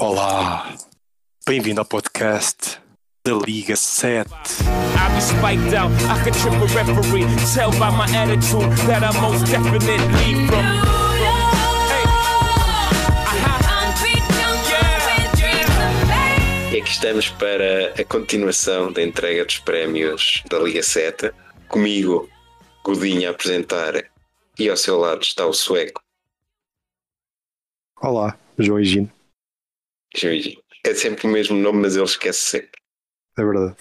Olá, bem-vindo ao podcast da Liga 7. I be spiked out, I could trip a referee. Tell by my attitude that I most definitely from. E aqui estamos para a continuação da entrega dos prémios da Liga 7. Comigo, Godinho a apresentar e ao seu lado está o sueco. Olá, João Higino, É sempre o mesmo nome, mas ele esquece sempre. é verdade.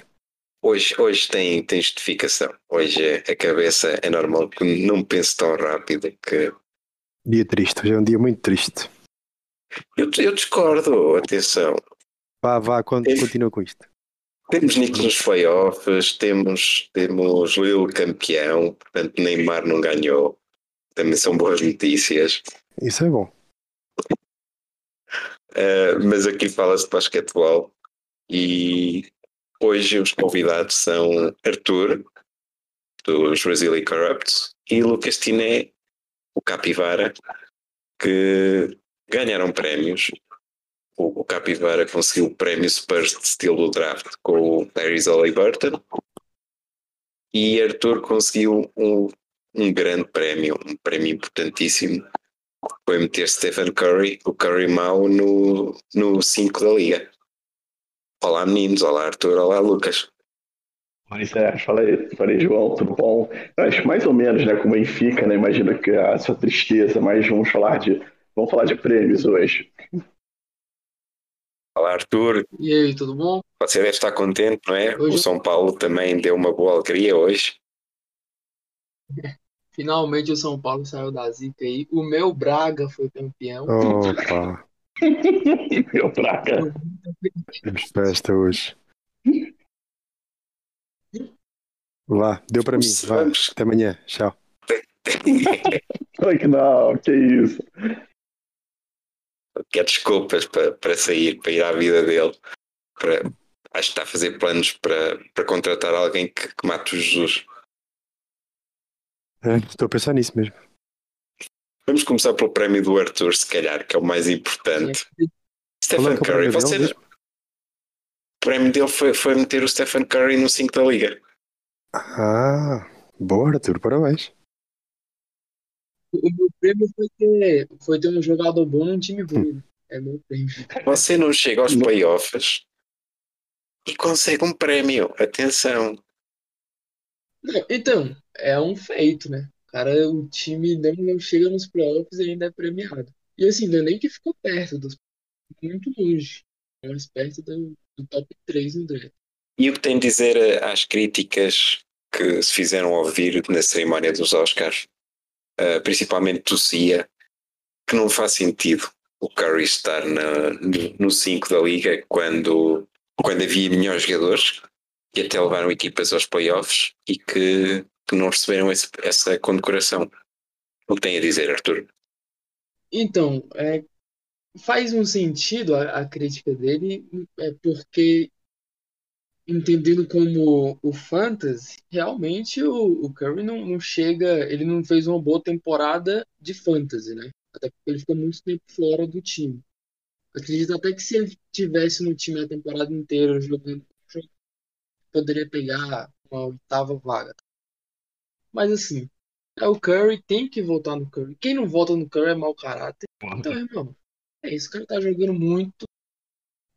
Hoje, hoje tem, tem justificação. Hoje é- a cabeça é normal que não pense tão rápido que. Dia triste, hoje é um dia muito triste. Eu, eu discordo, atenção. Vá, vá, continua com isto. Temos Nico nos playoffs, temos, temos Lille campeão, portanto Neymar não ganhou. Também são boas notícias. Isso é bom. Uh, mas aqui fala-se de basquetebol e hoje os convidados são Arthur, dos Brazilian Corrupts, e Lucas Tiné, o Capivara, que ganharam prémios. O, o Capivara conseguiu o prémio Spurs de Steel do draft com o Tyrese Halliburton e Arthur conseguiu um, um grande prémio, um prémio importantíssimo foi meter Stephen Curry, o Curry mau, no 5 da liga. Olá meninos, olá Arthur, olá Lucas. Fala aí, fala aí, João, tudo bom? Acho mais ou menos, né, como Benfica, né, imagino que a sua tristeza, mas vamos falar de, vamos falar de prêmios hoje. Olá Arthur, E aí, tudo bom? você deve estar contente, não é? O Hoje- São Paulo também deu uma boa alegria hoje. Finalmente o São Paulo saiu da zica aí. O meu Braga foi campeão. Opa, Meu praga. temos festa hoje. Vá, deu para mim. Vá, Vamos. até amanhã. Tchau. Ai, que não, que isso. Quer desculpas para, para sair, para ir à vida dele. Para, acho que está a fazer planos para, para contratar alguém que, que mate o Jesus. É, estou a pensar nisso mesmo. Vamos começar pelo prémio do Arthur, se calhar, que é o mais importante. É Stephen é Curry, prémio você, dele? o prémio dele foi, foi meter o Stephen Curry no 5 da liga. Ah, boa, Arthur, parabéns. O meu prêmio foi ter, foi ter um jogador bom num time ruim. né? É meu prêmio. Você não chega aos playoffs e consegue um prémio. Atenção. Então, é um feito, né? Cara, o time não, não chega nos playoffs e ainda é premiado. E assim, não é nem que ficou perto dos muito longe. Mais perto do, do top 3 no draft. E o que tem de dizer eh, às críticas que se fizeram ouvir na cerimónia dos Oscars, eh, principalmente do CIA, que não faz sentido o Curry estar na, no 5 da liga quando, quando havia melhores jogadores e até levaram equipas aos playoffs e que, que não receberam esse- essa condecoração. O que tem a dizer, Arthur? Então, é, faz um sentido a, a crítica dele, é porque entendendo como o fantasy, realmente o, o Curry não, não chega, ele não fez uma boa temporada de fantasy, né? Até porque ele ficou muito tempo fora do time. Acredito até que se ele tivesse no time a temporada inteira jogando, poderia pegar uma oitava vaga. Mas assim, é o Curry, tem que votar no Curry. Quem não vota no Curry é mau caráter. Então, irmão, é isso. O cara tá jogando muito.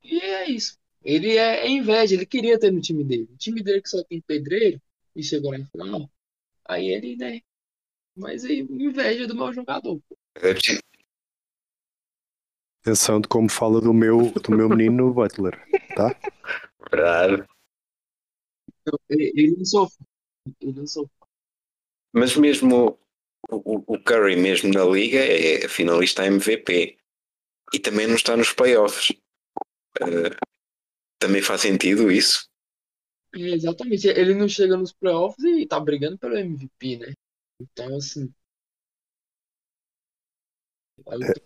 E é isso. Ele é, é inveja, ele queria ter no time dele. O time dele que só tem pedreiro e chegou na final. Aí ele, né? Mas aí, inveja do meu jogador. É preciso- Atenção de como fala do meu, do meu menino Butler, tá? Verdade. Ele, não sofre. Ele não sofre. Mas mesmo o, o Curry, mesmo na liga, é finalista MVP e também não está nos playoffs. Eh, também faz sentido isso. É, exatamente. Ele não chega nos playoffs e tá brigando pelo MVP, né? Então, assim.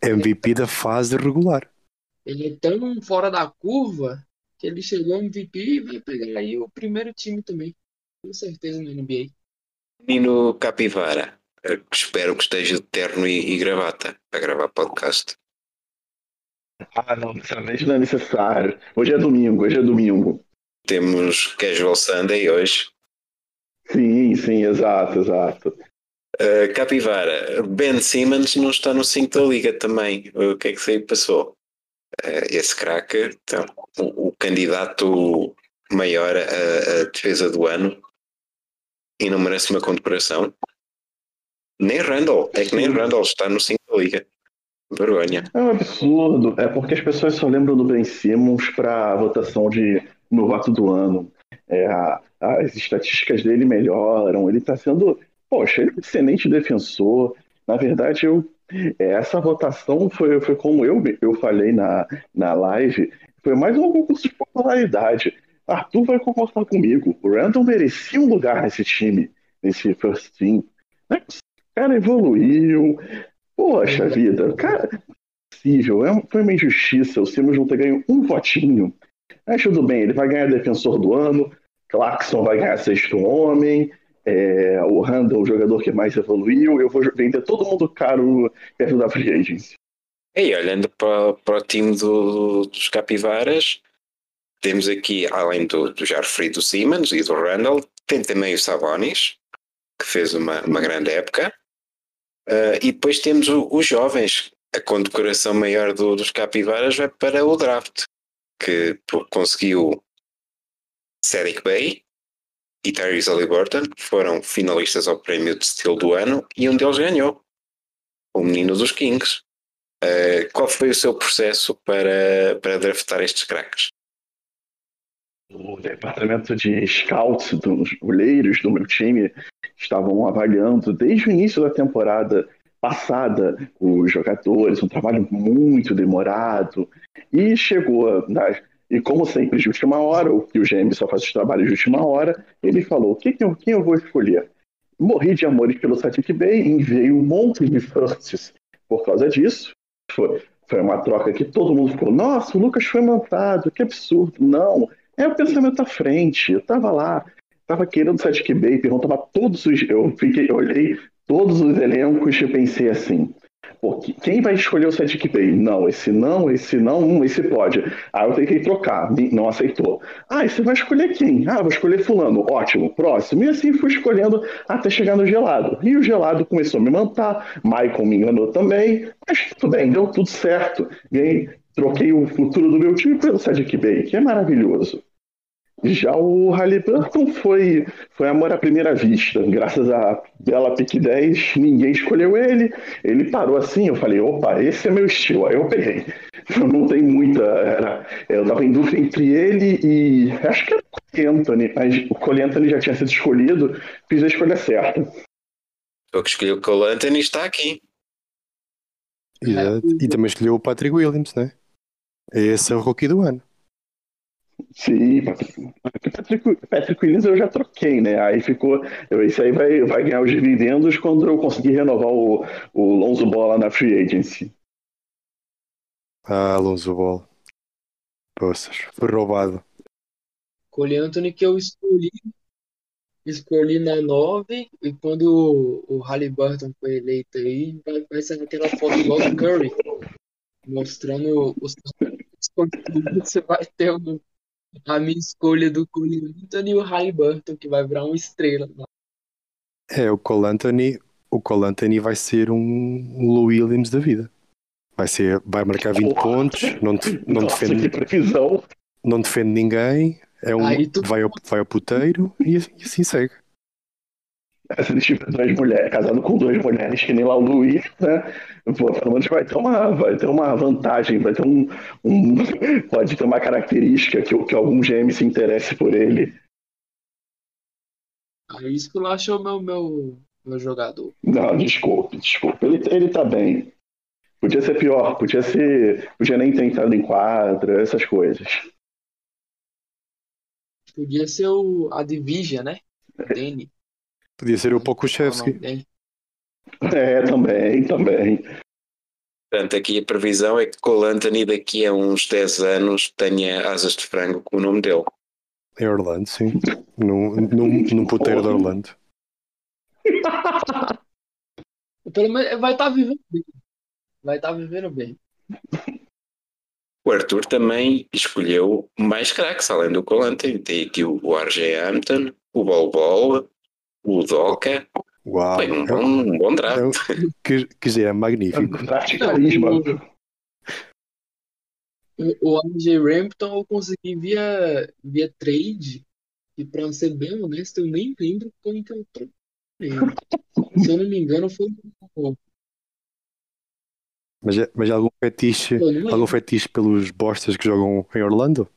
MVP da fase regular. Ele é tão fora da curva ele chegou MVP e vai pegar aí o primeiro time também. Com certeza no NBA. Menino Capivara, eh, espero que esteja de terno e, e gravata para gravar podcast. Ah, não, vez não é necessário. Hoje é domingo, hoje é domingo. Temos Casual Sunday hoje. Sim, sim, exato, exato. Uh, Capivara, Ben Simmons não está no 5 da Liga também. O que é que se aí passou? Uh, esse craque, então, o, candidato maior à, defesa do ano e não merece uma condecoração. Nem Randall, é que nem Randall está no 5 da Liga. Vergonha. É um absurdo. É porque as pessoas só lembram do Ben Simmons para a votação de novato do ano. É, as estatísticas dele melhoram. Ele está sendo, poxa, ele é um excelente defensor. Na verdade, eu, é, essa votação foi, foi como eu, eu falei na, na live, foi mais um concurso de popularidade. Arthur vai concordar comigo. O Randall merecia um lugar nesse time, nesse first team. O cara evoluiu, Poxa vida, cara, é possível, é, foi uma injustiça o Simmons não ter ganho um votinho. Mas tudo bem, ele vai ganhar defensor do ano, Clarkson vai ganhar sexto homem, é, o Randall, o jogador que mais evoluiu, eu vou vender todo mundo caro perto da free agency. E olhando para, para o time do, dos Capivaras, temos aqui, além do, do já referido Simmons e do Randall, tem também o Sabonis, que fez uma, uma grande época. Uh, e depois temos o, os jovens. A condecoração maior do, dos capivaras vai para o draft, que conseguiu Cedric Bay e Tyrese Halliburton, que foram finalistas ao prémio de estilo do ano, e um deles ganhou, o menino dos Kings. Uh, qual foi o seu processo para, para draftar estes craques? O departamento de scouts dos goleiros do meu time estavam avaliando desde o início da temporada passada os jogadores, um trabalho muito demorado, e chegou, na, e como sempre, de última hora, o que o GM só faz os trabalhos de última hora, ele falou: quem, quem eu vou escolher? Morri de amores pelo Satic Bay, enviei um monte de firsts por causa disso. Foi, foi uma troca que todo mundo ficou: nossa, o Lucas foi montado, que absurdo. Não, é o pensamento à frente. Eu tava lá, tava querendo Satic Bay, perguntava todos os. Eu fiquei, eu olhei todos os elencos e pensei assim. Pô, quem vai escolher o Satic Bay? Não, esse não, esse não, hum, esse pode. Ah, eu tentei trocar, não aceitou. Ah, e você vai escolher quem? Ah, vou escolher fulano. Ótimo, próximo. E assim fui escolhendo até chegar no gelado. E o gelado começou a me mantar, Michael me enganou também, mas tudo bem, deu tudo certo. Ganhei, troquei o futuro do meu time pelo Sadik Bay, que é maravilhoso. Já o Halliburton foi, foi amor à primeira vista. Graças a bela pick 10, ninguém escolheu ele. Ele parou assim, eu falei, opa, esse é meu estilo. Aí eu peguei. Não tem muita. Era, eu estava em dúvida entre ele e. Acho que era o Cole Anthony, mas o Cole Anthony já tinha sido escolhido, fiz a escolha certa. O que escolheu o Cole Anthony está aqui. Exato. E também escolheu o Patrick Williams, né? Esse é o rookie do ano. Sim, Patrick, Patrick Williams eu já troquei, né? Aí ficou. Isso aí vai, vai ganhar os dividendos quando eu conseguir renovar o, o Lonzo Bola na Free Agency. Ah, Lonzo Bola. Poças, foi roubado. Cole Anthony que eu escolhi. Escolhi na 9 e quando o, o Halliburton foi eleito aí, vai, vai sair aquela foto igual do Curry, mostrando os você vai ter um, a minha escolha do Cole Anthony e o Halliburton, que vai virar uma estrela. É, o Cole Anthony, o Cole Anthony vai ser um, um Williams da vida. Vai, ser, vai marcar 20 Porra. pontos, não, não, Nossa, defende, não defende ninguém, é um, vai, ao, vai ao puteiro e, e assim segue. Se ele tiver duas mulheres, casado com duas mulheres, que nem lá o Luiz, né? Pô, pelo menos vai ter uma, vai ter uma vantagem, vai ter um, um pode ter uma característica que, que algum GM se interesse por ele. Aí isso que eu acho meu, meu, meu jogador. Não, desculpe, desculpe. Ele, ele tá bem. Podia ser pior, podia ser. Podia nem ter entrado em quadra, essas coisas. Podia ser o, a Division, né? Danny. Podia ser o Pokushevski. É, também, também. Portanto, aqui a previsão é que Cole Anthony daqui a uns 10 anos tenha asas de frango com o nome dele. Em Orlando, sim. num, num, num puteiro de Orlando. Pelo menos vai estar tá vivendo bem. Vai estar tá vivendo bem. o Arthur também escolheu mais craques, além do Colante. Tem aqui o RJ Hampton, o Bol Bol, o Doca. Uau! Foi um bom, um bom draft. É um- que, que já é magnífico. Carisma. O, RJ Rampton eu consegui via, via trade. E pra ser bem honesto, eu nem lembro como que eu troquei. Se eu não me engano, foi o. Mas, é- mas algum fetiche, algum fetiche pelos bostas que jogam em Orlando?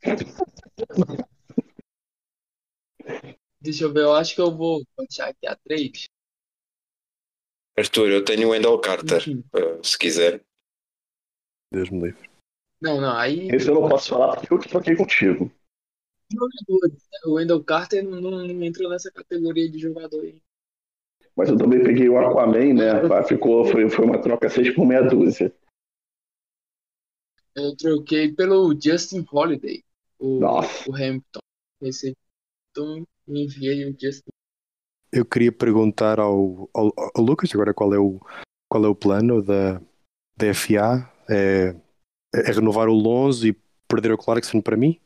Deixa eu ver, eu acho que eu vou achar aqui a trade. Arthur, eu tenho o Wendell Carter, Enfim. uh, se quiser. Deus me livre. Não, não, aí. Esse eu não posso falar porque eu que troquei contigo. jogadores. né? O Wendell Carter não, não, não entrou nessa categoria de jogador aí. Mas eu também peguei o Aquaman, né? Ficou, foi, foi uma troca 6 por meia dúzia. Eu troquei pelo Justin Holiday, o, Nossa. o Hampton. Esse, então, enviei o. Eu queria perguntar ao, ao, ao Lucas agora qual é o, qual é o plano da, da FA. É, é renovar o Lonzo e perder o Clarkson para mim?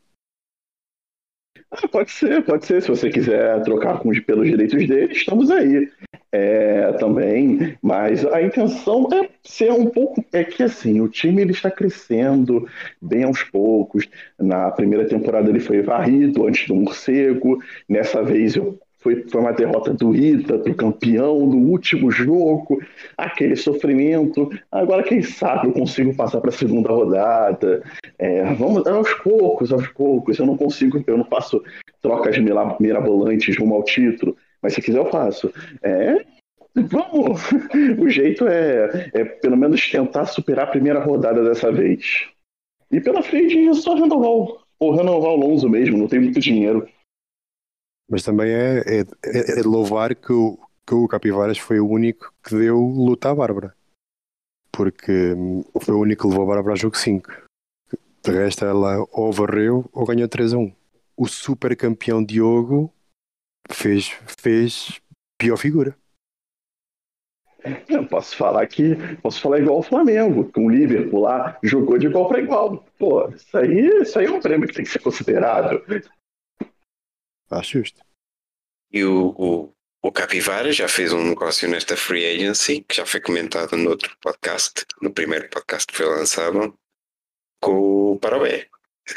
Pode ser, pode ser. Se você quiser trocar com, pelos direitos dele, estamos aí. É, também, mas a intenção é ser um pouco. É que assim, o time ele está crescendo bem aos poucos. Na primeira temporada ele foi varrido antes do morcego. Nessa vez eu- foi, foi uma derrota doída para o campeão no último jogo, aquele sofrimento. Agora, quem sabe eu consigo passar para a segunda rodada. É, vamos aos poucos, aos poucos. Eu não consigo, eu não faço trocas mira- mirabolantes rumo ao título, mas se quiser eu faço. É, vamos. O jeito é, é pelo menos tentar superar a primeira rodada dessa vez. E pela frente só renovar, o- renovar o Lonzo mesmo, não tem muito dinheiro. Mas também é, é, é- é de louvar que o, que o Capivaras foi o único que deu luta à Bárbara. Porque hum, foi o único que levou a Bárbara ao jogo 5. De resto, ela ou varreu ou ganhou 3 a 1. O super campeão Diogo fez, fez pior figura. Eu posso falar que posso falar igual o Flamengo, com o Liverpool lá jogou de igual para igual. Pô, isso aí, isso aí é um prêmio que tem que ser considerado. Acho justo. E o, o, o Capivara já fez um negócio nesta free agency, que já foi comentado no outro podcast, no primeiro podcast que foi lançado, com o Parobé.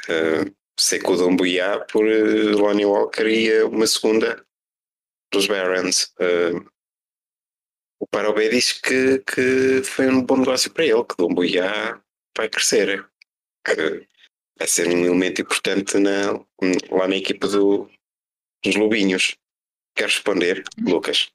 Uh, Seco Dombuiá por uh, Lonnie Walker e uh, uma segunda dos Barons. Uh, o Parobé disse que, que foi um bom negócio para ele, que Dombuiá vai crescer. Que vai ser um elemento importante na, lá na equipa do, dos Lobinhos. Quer responder, Lucas?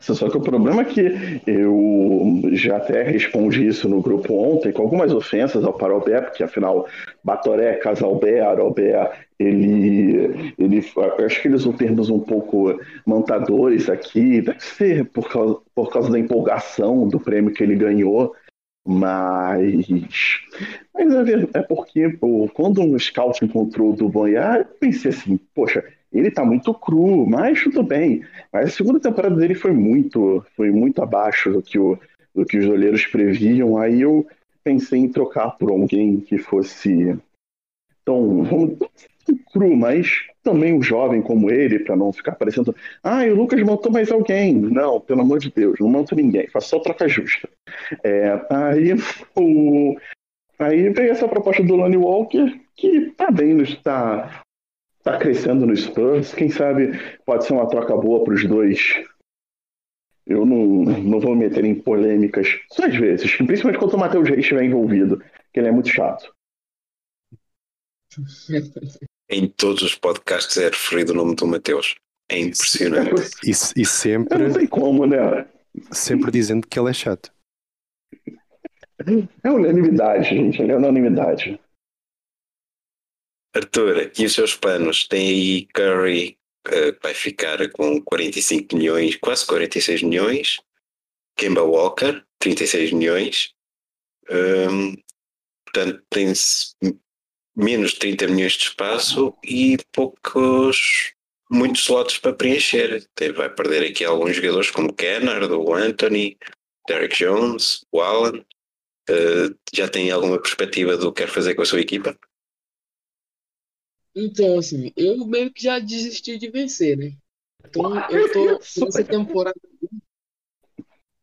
Só que o problema é que eu já até respondi isso no grupo ontem, com algumas ofensas ao Parobé, porque afinal, Batoré, Casalbé, Arobé, ele, ele. Acho que eles usam termos um pouco mantadores aqui, deve ser por causa, por causa da empolgação do prêmio que ele ganhou, mas. Mas é, ver- é porque pô, quando um scout encontrou o do Banhar, eu pensei assim, poxa, ele tá muito cru, mas tudo bem. Mas a segunda temporada dele foi muito, foi muito abaixo do que, o, do que os olheiros previam. Aí eu pensei em trocar por alguém que fosse tão, vamos, cru, mas também um jovem como ele, para não ficar parecendo, ah, o Lucas montou mais alguém. Não, pelo amor de Deus, não monto ninguém, faço só troca justa. É, aí, o, aí veio essa proposta do Lonnie Walker, que tá bem, está tá crescendo no Spurs. Quem sabe pode ser uma troca boa para os dois. Eu não, não vou me meter em polêmicas, só às vezes, principalmente quando o Matheus Reis estiver envolvido, que ele é muito chato. Em todos os podcasts é referido o nome do Mateus. É impressionante. E, e Eu sempre, não sei como, né? sempre dizendo que ele é chato. É unanimidade, gente, é unanimidade. Arthur, e os seus planos? Tem aí Curry eh, que vai ficar com 45 milhões, quase 46 milhões. Kemba Walker, 36 milhões. Hum, portanto, tem-se menos de 30 milhões de espaço e poucos, muitos slots para preencher. Vai perder aqui alguns jogadores como Kennard, o Anthony, Derek Jones, o Allen. Uh, já tem alguma perspectiva do que quer fazer com a sua equipa? Então, assim, eu meio que já desisti de vencer, né? Então, eu tô nessa temporada.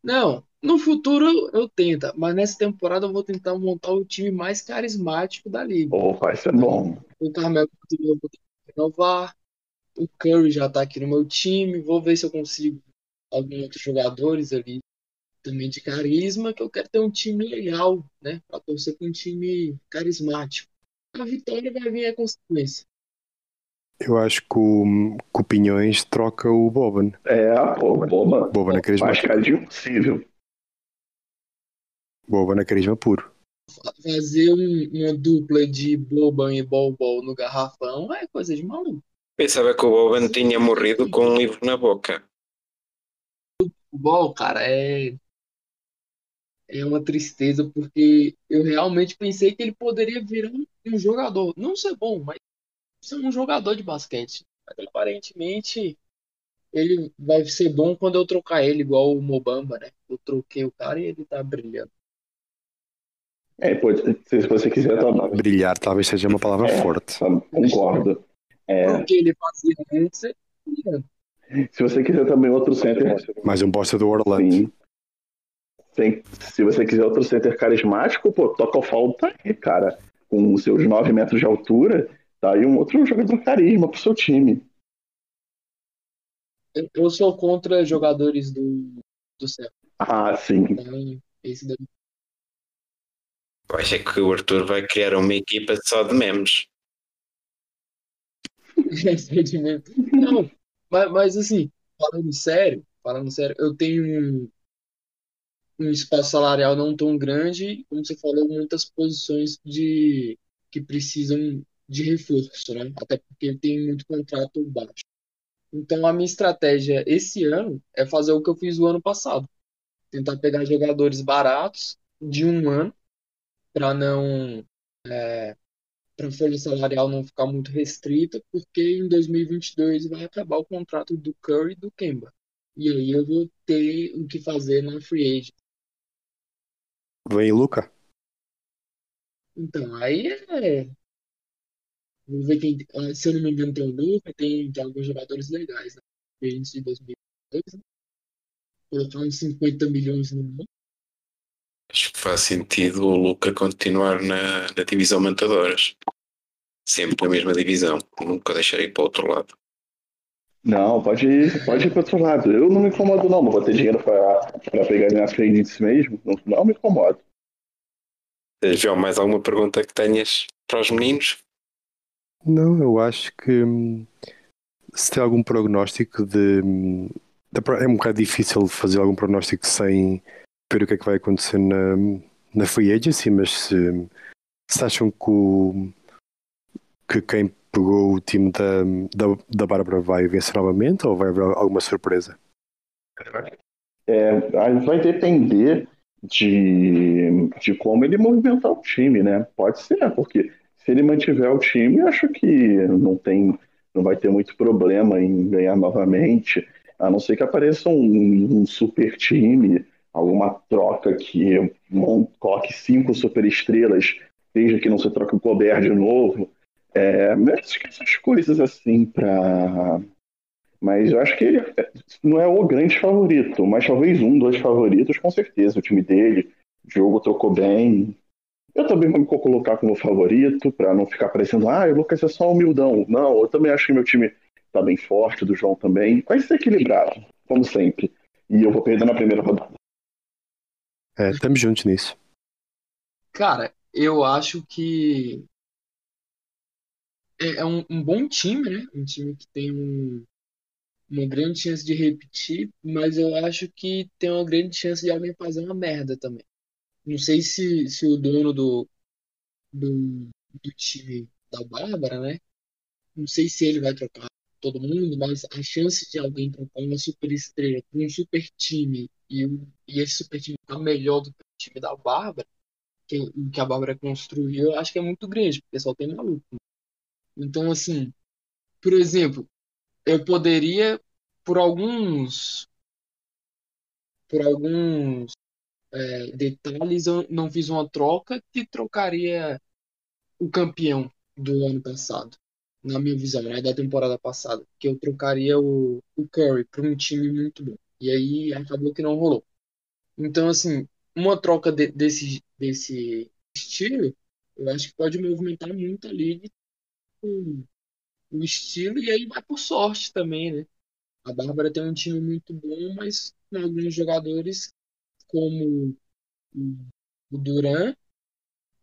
Não, no futuro eu tento, mas nessa temporada eu vou tentar montar o time mais carismático da liga. Oh, vai ser bom. O Carmelo eu vou renovar. O Curry já tá aqui no meu time. Vou ver se eu consigo alguns outros jogadores ali também de carisma, que eu quero ter um time legal, né? Pra torcer com um time carismático. A vitória vai vir a consequência. Eu acho que o, que o Pinhões troca o Boban. É, pô, Boban. Boban é carisma. Mais carisma possível. Boban é carisma puro. Fazer um, uma dupla de Boban e Bol no garrafão é coisa de maluco. Pensava que o Boban tinha morrido com um livro na boca. O Bol, cara, é é uma tristeza porque eu realmente pensei que ele poderia virar um jogador, não ser bom, mas um jogador de basquete. Mas, aparentemente ele vai ser bom quando eu trocar ele, igual o Mobamba, né? Eu troquei o cara e ele tá brilhando. É, pode, se você quiser tá... Brilhar talvez seja uma palavra é, forte. Concordo. É... Porque ele fazia antes, Se você quiser também outro center. Mais um bosta do Orlando. Sim. Tem, se você quiser outro center carismático, pô, toca o falta aí, cara. Com os seus 9 metros de altura, tá aí um outro jogador carisma pro seu time. Eu sou contra jogadores do, do céu. Ah, sim. Então, esse daí. Eu acho que o Arthur vai criar uma equipa só de memes. Não, mas, mas assim, falando sério, falando sério, eu tenho um espaço salarial não tão grande, como você falou, muitas posições de que precisam de reforço, né? Até porque tem muito contrato baixo. Então a minha estratégia esse ano é fazer o que eu fiz o ano passado, tentar pegar jogadores baratos de um ano para não é, para a folha salarial não ficar muito restrita, porque em 2022 vai acabar o contrato do Curry e do Kemba. E aí eu vou ter o que fazer na free agent. Vem Luca? Então, aí é. Vamos ver quem. Se eu não me engano, tem o Luca, tem, tem alguns jogadores legais, né? de 2002, né? Colocar uns 50 milhões no mundo. Acho que faz sentido o Luca continuar na, na divisão Mantadoras. Sempre na mesma divisão. Nunca deixarei para o outro lado. Não, pode ir, pode ir para outro lado. Eu não me incomodo, não. Não vou ter dinheiro para pegar minhas clientes mesmo. Não, não me incomodo. João, mais alguma pergunta que tenhas para os meninos? Não, eu acho que hum, se tem algum prognóstico de. Hum, é um bocado difícil fazer algum prognóstico sem ver o que é que vai acontecer na, na free agency, mas se, se acham que, o, que quem pegou o time da, da, da Bárbara vai vencer novamente ou vai haver alguma surpresa? É, vai depender de, de como ele movimentar o time, né? Pode ser, porque se ele mantiver o time, acho que não tem, não vai ter muito problema em ganhar novamente, a não ser que apareça um, um super time, alguma troca que coloque cinco super estrelas, desde que não se troque o Colbert de novo. É, mas essas coisas assim para. Mas eu acho que ele não é o grande favorito, mas talvez um, dois favoritos, com certeza. O time dele, o jogo trocou bem. Eu também vou me colocar como favorito, para não ficar parecendo, ah, o Lucas é só humildão. Não, eu também acho que meu time tá bem forte, do João também. Vai ser equilibrado, como sempre. E eu vou perder na primeira rodada. É, estamos juntos nisso. Cara, eu acho que é, é um, um, bom time, né? Um time que tem um, uma grande chance de repetir, mas eu acho que tem uma grande chance de alguém fazer uma merda também. Não sei se, se o dono do, do, do time da Bárbara, né? Não sei se ele vai trocar todo mundo, mas a chance de alguém trocar uma super estrela com um super time e, e esse super time ficar melhor do que o time da Bárbara, que, que a Bárbara construiu, eu acho que é muito grande, porque só tem maluco. Então, assim, por exemplo, eu poderia, por alguns, por alguns é, detalhes, eu não fiz uma troca que trocaria o campeão do ano passado, na minha visão, né, da temporada passada, que eu trocaria o, o Curry para um time muito bom. E aí acabou que não rolou. Então, assim, uma troca de, desse, desse estilo, eu acho que pode movimentar muito a liga o, o estilo, e aí vai por sorte também, né? A Bárbara tem um time muito bom, mas com alguns jogadores como o Duran,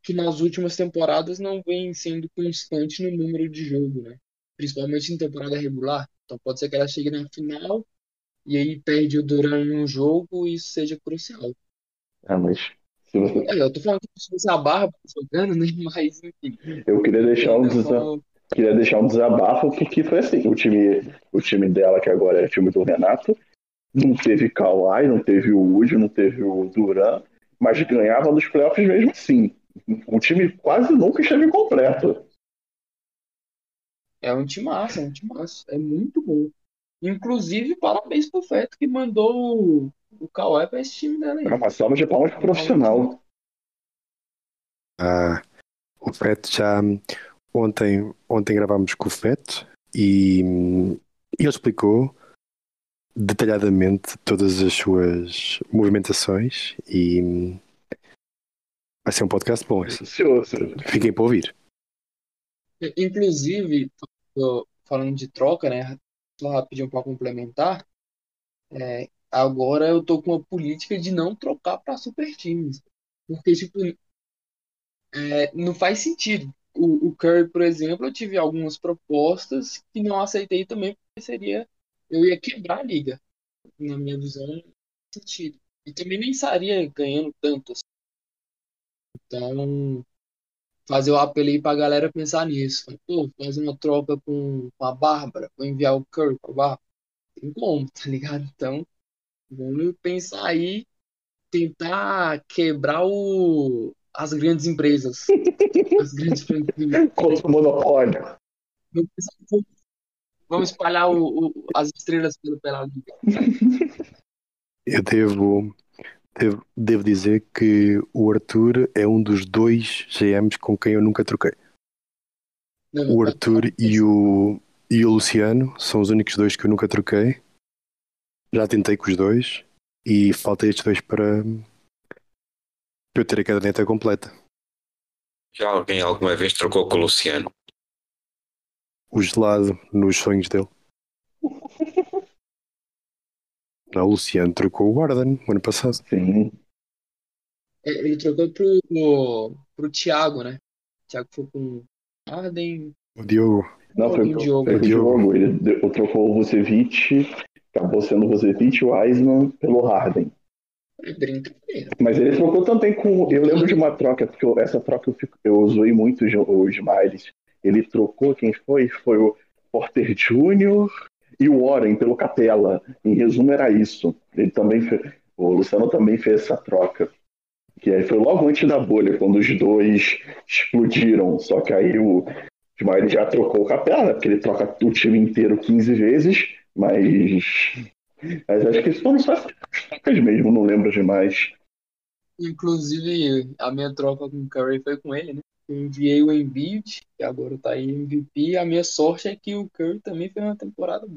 que nas últimas temporadas não vem sendo constante no número de jogo, né? Principalmente em temporada regular. Então pode ser que ela chegue na final e aí perde o Duran em um jogo e isso seja crucial. Ah, mas você... É, eu tô falando que fosse a barra jogando, né? Mas enfim. Eu queria deixar um desabafo. Queria deixar um desabafo porque foi assim, o time, o time dela, que agora é o time do Renato, não teve Kawhi, não teve o Wood, não teve o Duran, mas ganhava nos playoffs mesmo assim. O time quase nunca esteve completo. É um time massa, é um time massa. É muito bom. Inclusive, parabéns pro Feto que mandou o, o Kawhi pra esse time dela aí. É uma salva de palmas pro profissional. Ah, o Feto já. Ontem, ontem gravámos com o Feto e, e ele explicou detalhadamente todas as suas movimentações e vai ser um podcast bom. Esse. Fiquem para ouvir. Inclusive, falando de troca, né? Só rapidinho para complementar. É, agora eu tô com uma política de não trocar para super times. Porque, tipo, é, não faz sentido. O, o Curry, por exemplo, eu tive algumas propostas que não aceitei também, porque seria eu ia quebrar a liga, na minha visão, sentido. E também nem estaria ganhando tanto. Assim. Então, fazer o apelo aí pra galera pensar nisso. Pô, fazer uma troca com, com a Bárbara, vou enviar o Kirk pra Bárbara. Tem como, tá ligado? Então, vamos pensar aí, tentar quebrar o, as grandes empresas. as grandes franquias. O monopólio. Vamos pensar Vamos espalhar o, o, as estrelas pelo pela liga. Eu devo, devo, devo dizer que o Arthur é um dos dois GMs com quem eu nunca troquei. Não, o Arthur não, e, o, e o Luciano são os únicos dois que eu nunca troquei. Já tentei com os dois e falta estes dois para, para eu ter a caderneta completa. Já alguém alguma vez trocou com o Luciano? O gelado nos sonhos dele. Não, o Luciano trocou o Warden no ano passado. Sim. É, ele trocou pro, pro Thiago, né? O Thiago foi com Arden. O Diogo. Não, foi, o Diogo. Foi o Diogo. Ele trocou o Vucevic, acabou sendo o Vucevic e o Eisman pelo Harden. É brincadeira. Mas ele trocou também com. Eu lembro de uma troca, porque eu, essa troca eu, fico, eu zoei muito os Miles ele trocou quem foi? Foi o Porter Jr. e o Warren pelo Capela. Em resumo, era isso. Ele também fez, o Luciano também fez essa troca. Que aí foi logo antes da bolha, quando os dois explodiram. Só que aí o Ismael já trocou o Capela, né? porque ele troca o time inteiro 15 vezes, mas. Mas acho que isso foram só as trocas mesmo, não lembro demais. Inclusive, a minha troca com o Curry foi com ele, né? Enviei o Embiid, que agora tá aí MVP. A minha sorte é que o Curry também fez uma temporada boa.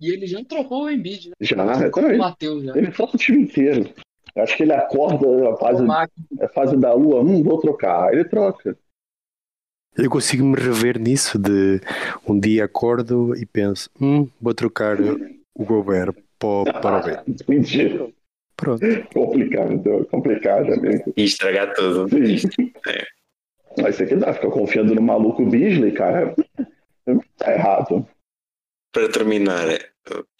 E ele já trocou o Embiid, né? Já, o Mateus, já. Ele troca o time inteiro. Acho que ele acorda a fase, a fase da lua, hum, vou trocar. Ele troca. Eu consigo me rever nisso de um dia acordo e penso, hum, vou trocar o Gobert para, para o B. Mentira. Pronto. Complicado, complicado. Amigo. E estragar tudo. Sim. É. Mas isso aqui dá, fica confiando no maluco Beasley, cara. Tá errado. Para terminar,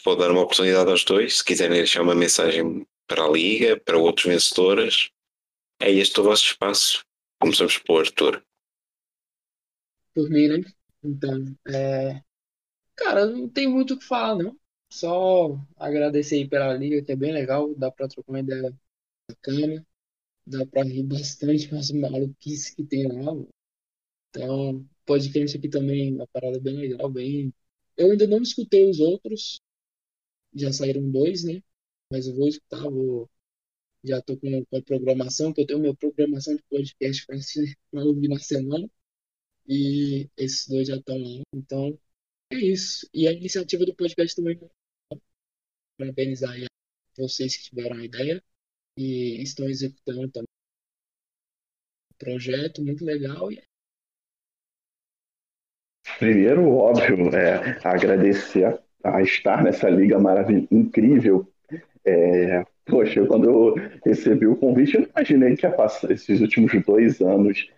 vou dar uma oportunidade aos dois. Se quiserem deixar uma mensagem para a Liga, para outros vencedores, é este o vosso espaço. Começamos por Arthur. Por mim, né? Então, é... cara, não tem muito o que falar, não. Só agradecer aí pela liga, que é bem legal, dá pra trocar uma ideia bacana dá pra rir bastante com as maluquices que tem lá. Então, podcast aqui também uma parada bem legal, bem. Eu ainda não escutei os outros, já saíram dois, né? Mas eu vou escutar, vou já estou com, com a programação, que eu tenho minha programação de podcast para ouvir na semana. E esses dois já estão lá. Então, é isso. E a iniciativa do podcast também. Parabenizar vocês que tiveram a ideia e estão executando também. Projeto muito legal. E... Primeiro, óbvio, é agradecer a, a estar nessa liga maravilhosa, incrível. É, poxa, quando eu recebi o convite, eu não imaginei que ia passar esses últimos dois anos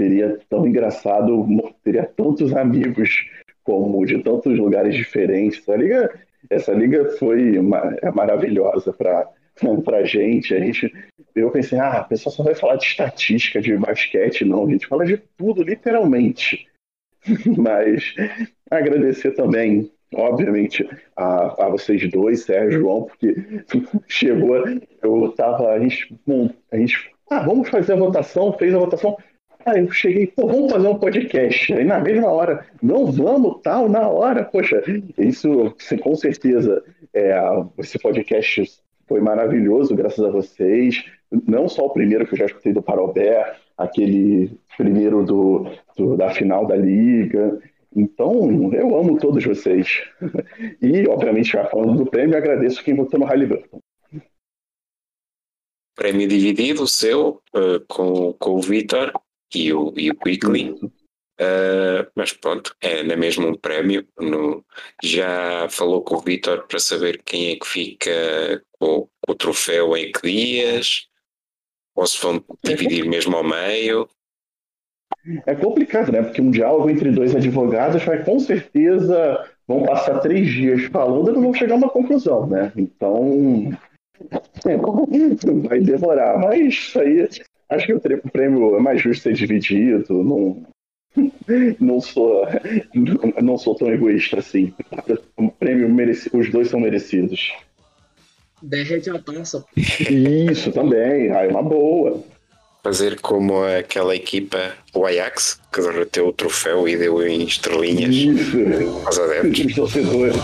seria tão engraçado, teria tantos amigos como de tantos lugares diferentes. Essa liga, essa liga foi uma, é maravilhosa para a gente. A gente. Eu pensei, ah, a pessoa só vai falar de estatística, de basquete. Não, a gente fala de tudo, literalmente. Mas agradecer também, obviamente, a, a vocês dois, Sérgio João, porque chegou, eu tava, a gente, bom, a gente, ah, vamos fazer a votação, fez a votação, Aí eu cheguei, pô, vamos fazer um podcast. Aí na mesma hora, não vamos, tal, na hora, poxa, isso com certeza, é, esse podcast foi maravilhoso, graças a vocês. Não só o primeiro que eu já escutei do Parobé, aquele primeiro do, do, da final da Liga. Então, eu amo todos vocês. E, obviamente, já falando do prêmio, agradeço quem votou no Halliburton. Prêmio dividido, seu, uh, com, com o Vitor e o, e o Quickly. Uh, mas pronto, é na mesma um prémio. No, já falou com o Vitor para saber quem é que fica com, com, o troféu em que dias, ou se vão dividir mesmo ao meio. É complicado, né? Porque um diálogo entre dois advogados vai com certeza vão passar três dias falando e não vão chegar a uma conclusão, né? Então é, vai demorar, mas isso aí Acho que o prêmio é mais justo ser dividido. Não, não sou, não sou tão egoísta assim. O prêmio mereci, os dois são merecidos. Derrete a taça. Isso também, é uma boa. Fazer como aquela equipa, o Ajax, que derreteu o troféu e deu em estrelinhas Isso. aos adeptos. Os torcedores.